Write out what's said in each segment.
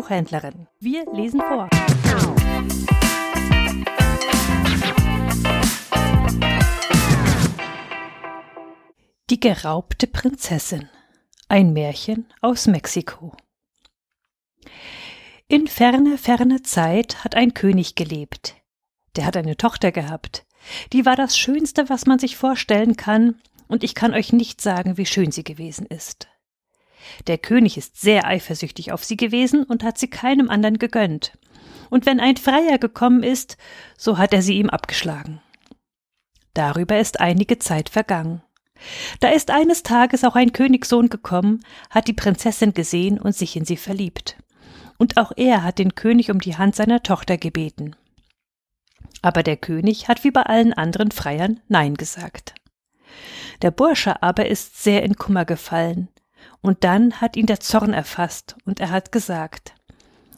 Buchhändlerin. Wir lesen vor. Die geraubte Prinzessin. Ein Märchen aus Mexiko. In ferner, ferner Zeit hat ein König gelebt. Der hat eine Tochter gehabt. Die war das Schönste, was man sich vorstellen kann, und ich kann euch nicht sagen, wie schön sie gewesen ist. Der König ist sehr eifersüchtig auf sie gewesen und hat sie keinem anderen gegönnt. Und wenn ein Freier gekommen ist, so hat er sie ihm abgeschlagen. Darüber ist einige Zeit vergangen. Da ist eines Tages auch ein Königssohn gekommen, hat die Prinzessin gesehen und sich in sie verliebt. Und auch er hat den König um die Hand seiner Tochter gebeten. Aber der König hat wie bei allen anderen Freiern Nein gesagt. Der Bursche aber ist sehr in Kummer gefallen, und dann hat ihn der Zorn erfasst, und er hat gesagt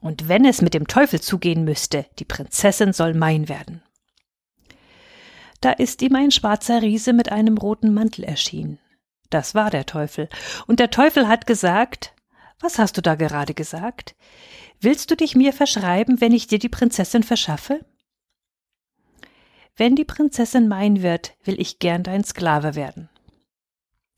Und wenn es mit dem Teufel zugehen müsste, die Prinzessin soll mein werden. Da ist ihm ein schwarzer Riese mit einem roten Mantel erschienen. Das war der Teufel, und der Teufel hat gesagt Was hast du da gerade gesagt? Willst du dich mir verschreiben, wenn ich dir die Prinzessin verschaffe? Wenn die Prinzessin mein wird, will ich gern dein Sklave werden.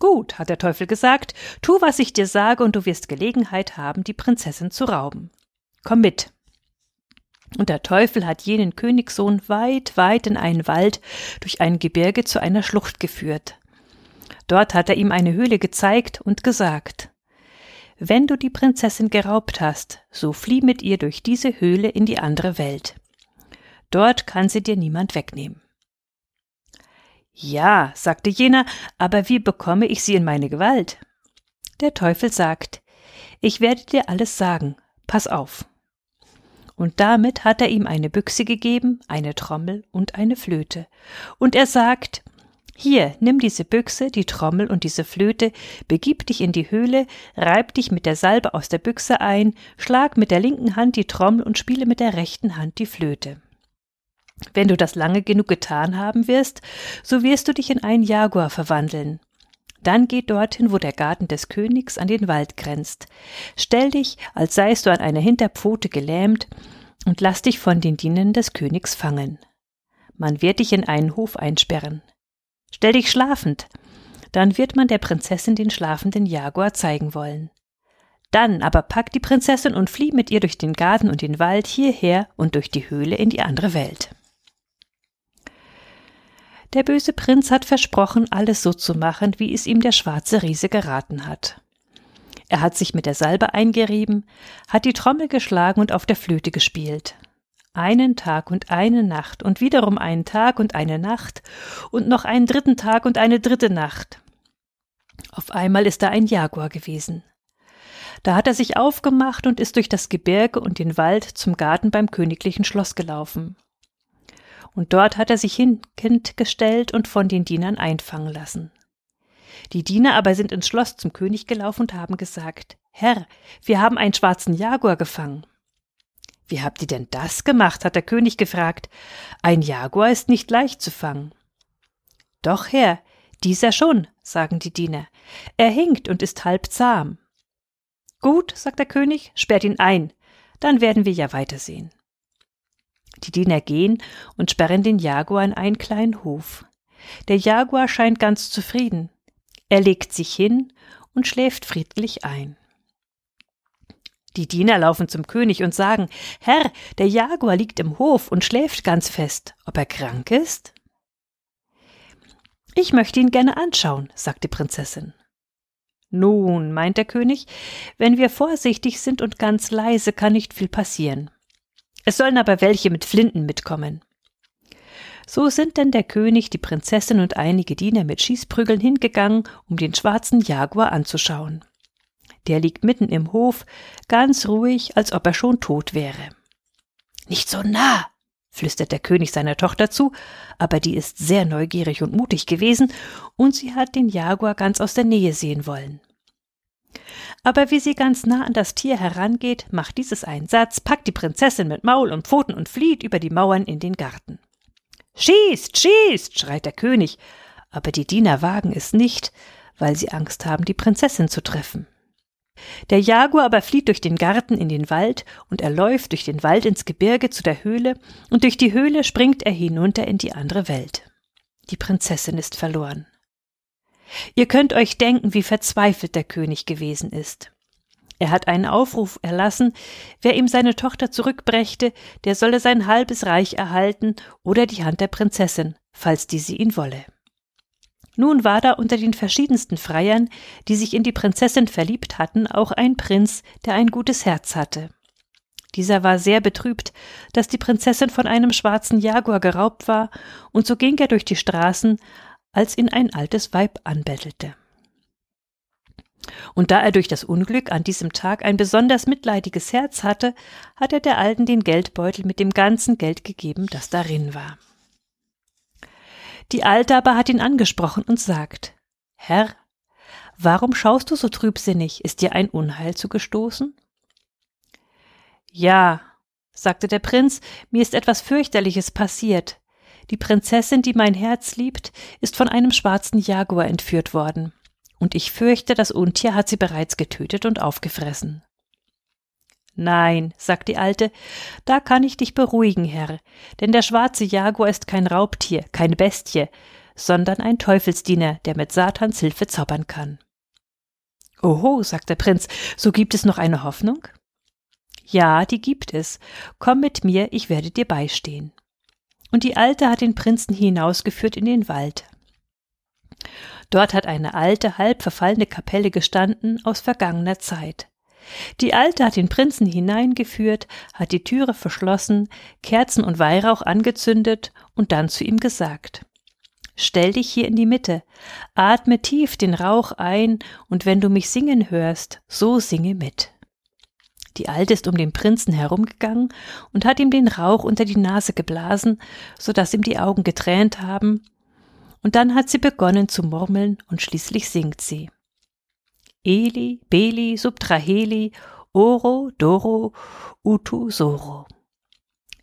Gut, hat der Teufel gesagt, tu, was ich dir sage, und du wirst Gelegenheit haben, die Prinzessin zu rauben. Komm mit. Und der Teufel hat jenen Königssohn weit, weit in einen Wald durch ein Gebirge zu einer Schlucht geführt. Dort hat er ihm eine Höhle gezeigt und gesagt Wenn du die Prinzessin geraubt hast, so flieh mit ihr durch diese Höhle in die andere Welt. Dort kann sie dir niemand wegnehmen. Ja, sagte jener, aber wie bekomme ich sie in meine Gewalt? Der Teufel sagt, ich werde dir alles sagen, pass auf. Und damit hat er ihm eine Büchse gegeben, eine Trommel und eine Flöte. Und er sagt, hier, nimm diese Büchse, die Trommel und diese Flöte, begib dich in die Höhle, reib dich mit der Salbe aus der Büchse ein, schlag mit der linken Hand die Trommel und spiele mit der rechten Hand die Flöte. Wenn du das lange genug getan haben wirst, so wirst du dich in einen Jaguar verwandeln. Dann geh dorthin, wo der Garten des Königs an den Wald grenzt. Stell dich, als seist du an einer Hinterpfote gelähmt, und lass dich von den Dienern des Königs fangen. Man wird dich in einen Hof einsperren. Stell dich schlafend, dann wird man der Prinzessin den schlafenden Jaguar zeigen wollen. Dann aber pack die Prinzessin und flieh mit ihr durch den Garten und den Wald hierher und durch die Höhle in die andere Welt. Der böse Prinz hat versprochen, alles so zu machen, wie es ihm der schwarze Riese geraten hat. Er hat sich mit der Salbe eingerieben, hat die Trommel geschlagen und auf der Flöte gespielt. Einen Tag und eine Nacht und wiederum einen Tag und eine Nacht und noch einen dritten Tag und eine dritte Nacht. Auf einmal ist da ein Jaguar gewesen. Da hat er sich aufgemacht und ist durch das Gebirge und den Wald zum Garten beim königlichen Schloss gelaufen und dort hat er sich hinkend gestellt und von den Dienern einfangen lassen. Die Diener aber sind ins Schloss zum König gelaufen und haben gesagt, Herr, wir haben einen schwarzen Jaguar gefangen. Wie habt ihr denn das gemacht? hat der König gefragt. Ein Jaguar ist nicht leicht zu fangen. Doch, Herr, dieser schon, sagen die Diener. Er hinkt und ist halb zahm. Gut, sagt der König, sperrt ihn ein, dann werden wir ja weitersehen. Die Diener gehen und sperren den Jaguar in einen kleinen Hof. Der Jaguar scheint ganz zufrieden. Er legt sich hin und schläft friedlich ein. Die Diener laufen zum König und sagen Herr, der Jaguar liegt im Hof und schläft ganz fest. Ob er krank ist? Ich möchte ihn gerne anschauen, sagt die Prinzessin. Nun, meint der König, wenn wir vorsichtig sind und ganz leise, kann nicht viel passieren. Es sollen aber welche mit Flinten mitkommen. So sind denn der König, die Prinzessin und einige Diener mit Schießprügeln hingegangen, um den schwarzen Jaguar anzuschauen. Der liegt mitten im Hof, ganz ruhig, als ob er schon tot wäre. Nicht so nah, flüstert der König seiner Tochter zu, aber die ist sehr neugierig und mutig gewesen, und sie hat den Jaguar ganz aus der Nähe sehen wollen. Aber wie sie ganz nah an das Tier herangeht, macht dieses einen Satz, packt die Prinzessin mit Maul und Pfoten und flieht über die Mauern in den Garten. Schießt, schießt, schreit der König, aber die Diener wagen es nicht, weil sie Angst haben, die Prinzessin zu treffen. Der Jaguar aber flieht durch den Garten in den Wald und er läuft durch den Wald ins Gebirge zu der Höhle und durch die Höhle springt er hinunter in die andere Welt. Die Prinzessin ist verloren. Ihr könnt euch denken, wie verzweifelt der König gewesen ist. Er hat einen Aufruf erlassen, wer ihm seine Tochter zurückbrächte, der solle sein halbes Reich erhalten oder die Hand der Prinzessin, falls diese ihn wolle. Nun war da unter den verschiedensten Freiern, die sich in die Prinzessin verliebt hatten, auch ein Prinz, der ein gutes Herz hatte. Dieser war sehr betrübt, dass die Prinzessin von einem schwarzen Jaguar geraubt war, und so ging er durch die Straßen, als ihn ein altes Weib anbettelte. Und da er durch das Unglück an diesem Tag ein besonders mitleidiges Herz hatte, hat er der Alten den Geldbeutel mit dem ganzen Geld gegeben, das darin war. Die Alte aber hat ihn angesprochen und sagt Herr, warum schaust du so trübsinnig? Ist dir ein Unheil zugestoßen? Ja, sagte der Prinz, mir ist etwas fürchterliches passiert. Die Prinzessin, die mein Herz liebt, ist von einem schwarzen Jaguar entführt worden, und ich fürchte, das Untier hat sie bereits getötet und aufgefressen. Nein, sagt die Alte, da kann ich dich beruhigen, Herr, denn der schwarze Jaguar ist kein Raubtier, keine Bestie, sondern ein Teufelsdiener, der mit Satans Hilfe zaubern kann. Oho, sagt der Prinz, so gibt es noch eine Hoffnung? Ja, die gibt es. Komm mit mir, ich werde dir beistehen. Und die Alte hat den Prinzen hinausgeführt in den Wald. Dort hat eine alte, halb verfallene Kapelle gestanden aus vergangener Zeit. Die Alte hat den Prinzen hineingeführt, hat die Türe verschlossen, Kerzen und Weihrauch angezündet und dann zu ihm gesagt Stell dich hier in die Mitte, atme tief den Rauch ein, und wenn du mich singen hörst, so singe mit. Die Alte ist um den Prinzen herumgegangen und hat ihm den Rauch unter die Nase geblasen, so dass ihm die Augen getränt haben, und dann hat sie begonnen zu murmeln und schließlich singt sie. Eli, Beli, Subtraheli, Oro, Doro, Utu, Soro.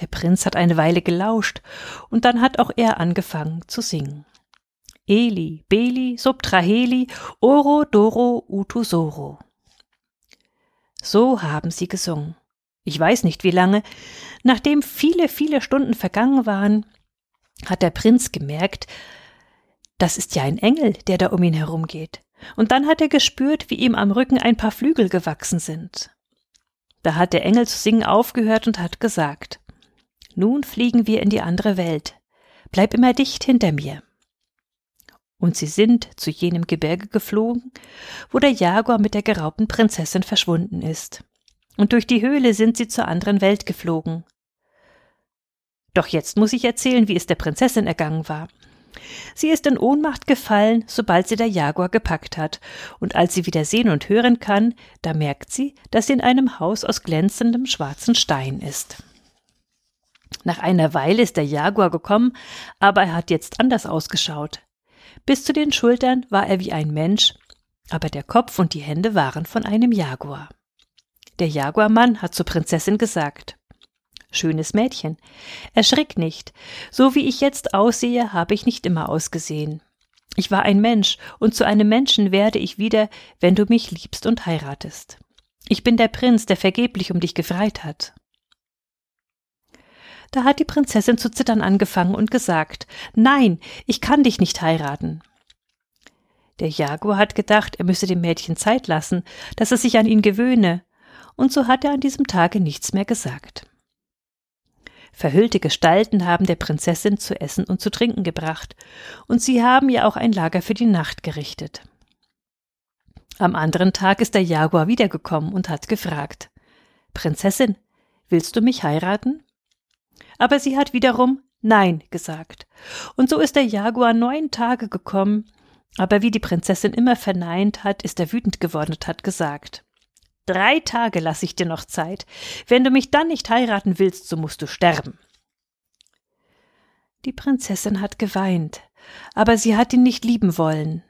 Der Prinz hat eine Weile gelauscht, und dann hat auch er angefangen zu singen. Eli, Beli, Subtraheli, Oro, Doro, Utu, Soro. So haben sie gesungen. Ich weiß nicht wie lange. Nachdem viele, viele Stunden vergangen waren, hat der Prinz gemerkt, das ist ja ein Engel, der da um ihn herumgeht. Und dann hat er gespürt, wie ihm am Rücken ein paar Flügel gewachsen sind. Da hat der Engel zu singen aufgehört und hat gesagt Nun fliegen wir in die andere Welt. Bleib immer dicht hinter mir. Und sie sind zu jenem Gebirge geflogen, wo der Jaguar mit der geraubten Prinzessin verschwunden ist. Und durch die Höhle sind sie zur anderen Welt geflogen. Doch jetzt muss ich erzählen, wie es der Prinzessin ergangen war. Sie ist in Ohnmacht gefallen, sobald sie der Jaguar gepackt hat, und als sie wieder sehen und hören kann, da merkt sie, dass sie in einem Haus aus glänzendem schwarzen Stein ist. Nach einer Weile ist der Jaguar gekommen, aber er hat jetzt anders ausgeschaut. Bis zu den Schultern war er wie ein Mensch, aber der Kopf und die Hände waren von einem Jaguar. Der Jaguarmann hat zur Prinzessin gesagt Schönes Mädchen. Erschrick nicht. So wie ich jetzt aussehe, habe ich nicht immer ausgesehen. Ich war ein Mensch, und zu einem Menschen werde ich wieder, wenn du mich liebst und heiratest. Ich bin der Prinz, der vergeblich um dich gefreit hat. Da hat die Prinzessin zu zittern angefangen und gesagt Nein, ich kann dich nicht heiraten. Der Jaguar hat gedacht, er müsse dem Mädchen Zeit lassen, dass es sich an ihn gewöhne, und so hat er an diesem Tage nichts mehr gesagt. Verhüllte Gestalten haben der Prinzessin zu essen und zu trinken gebracht, und sie haben ihr auch ein Lager für die Nacht gerichtet. Am anderen Tag ist der Jaguar wiedergekommen und hat gefragt Prinzessin, willst du mich heiraten? Aber sie hat wiederum Nein gesagt. Und so ist der Jaguar neun Tage gekommen, aber wie die Prinzessin immer verneint hat, ist er wütend geworden und hat gesagt Drei Tage lasse ich dir noch Zeit. Wenn du mich dann nicht heiraten willst, so musst du sterben. Die Prinzessin hat geweint, aber sie hat ihn nicht lieben wollen.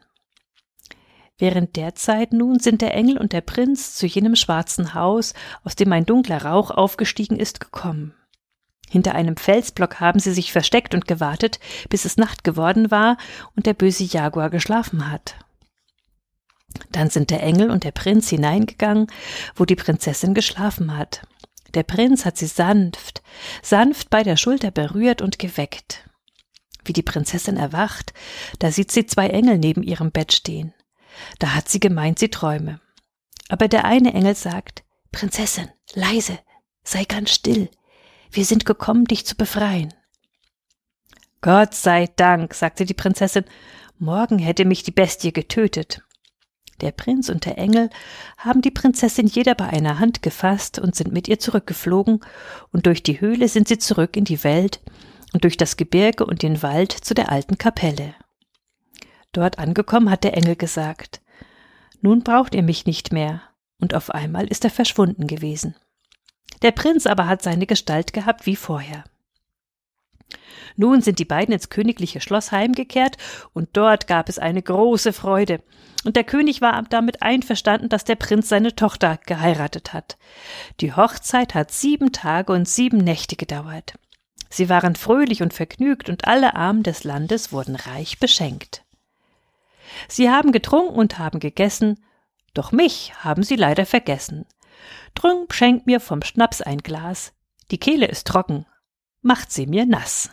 Während der Zeit nun sind der Engel und der Prinz zu jenem schwarzen Haus, aus dem ein dunkler Rauch aufgestiegen ist, gekommen. Hinter einem Felsblock haben sie sich versteckt und gewartet, bis es Nacht geworden war und der böse Jaguar geschlafen hat. Dann sind der Engel und der Prinz hineingegangen, wo die Prinzessin geschlafen hat. Der Prinz hat sie sanft, sanft bei der Schulter berührt und geweckt. Wie die Prinzessin erwacht, da sieht sie zwei Engel neben ihrem Bett stehen. Da hat sie gemeint, sie träume. Aber der eine Engel sagt, Prinzessin, leise, sei ganz still. Wir sind gekommen, dich zu befreien. Gott sei Dank, sagte die Prinzessin, morgen hätte mich die Bestie getötet. Der Prinz und der Engel haben die Prinzessin jeder bei einer Hand gefasst und sind mit ihr zurückgeflogen, und durch die Höhle sind sie zurück in die Welt und durch das Gebirge und den Wald zu der alten Kapelle. Dort angekommen hat der Engel gesagt Nun braucht ihr mich nicht mehr, und auf einmal ist er verschwunden gewesen. Der Prinz aber hat seine Gestalt gehabt wie vorher. Nun sind die beiden ins königliche Schloss heimgekehrt, und dort gab es eine große Freude. Und der König war damit einverstanden, dass der Prinz seine Tochter geheiratet hat. Die Hochzeit hat sieben Tage und sieben Nächte gedauert. Sie waren fröhlich und vergnügt, und alle Armen des Landes wurden reich beschenkt. Sie haben getrunken und haben gegessen, doch mich haben sie leider vergessen. Drum schenkt mir vom Schnaps ein Glas, die Kehle ist trocken, macht sie mir nass.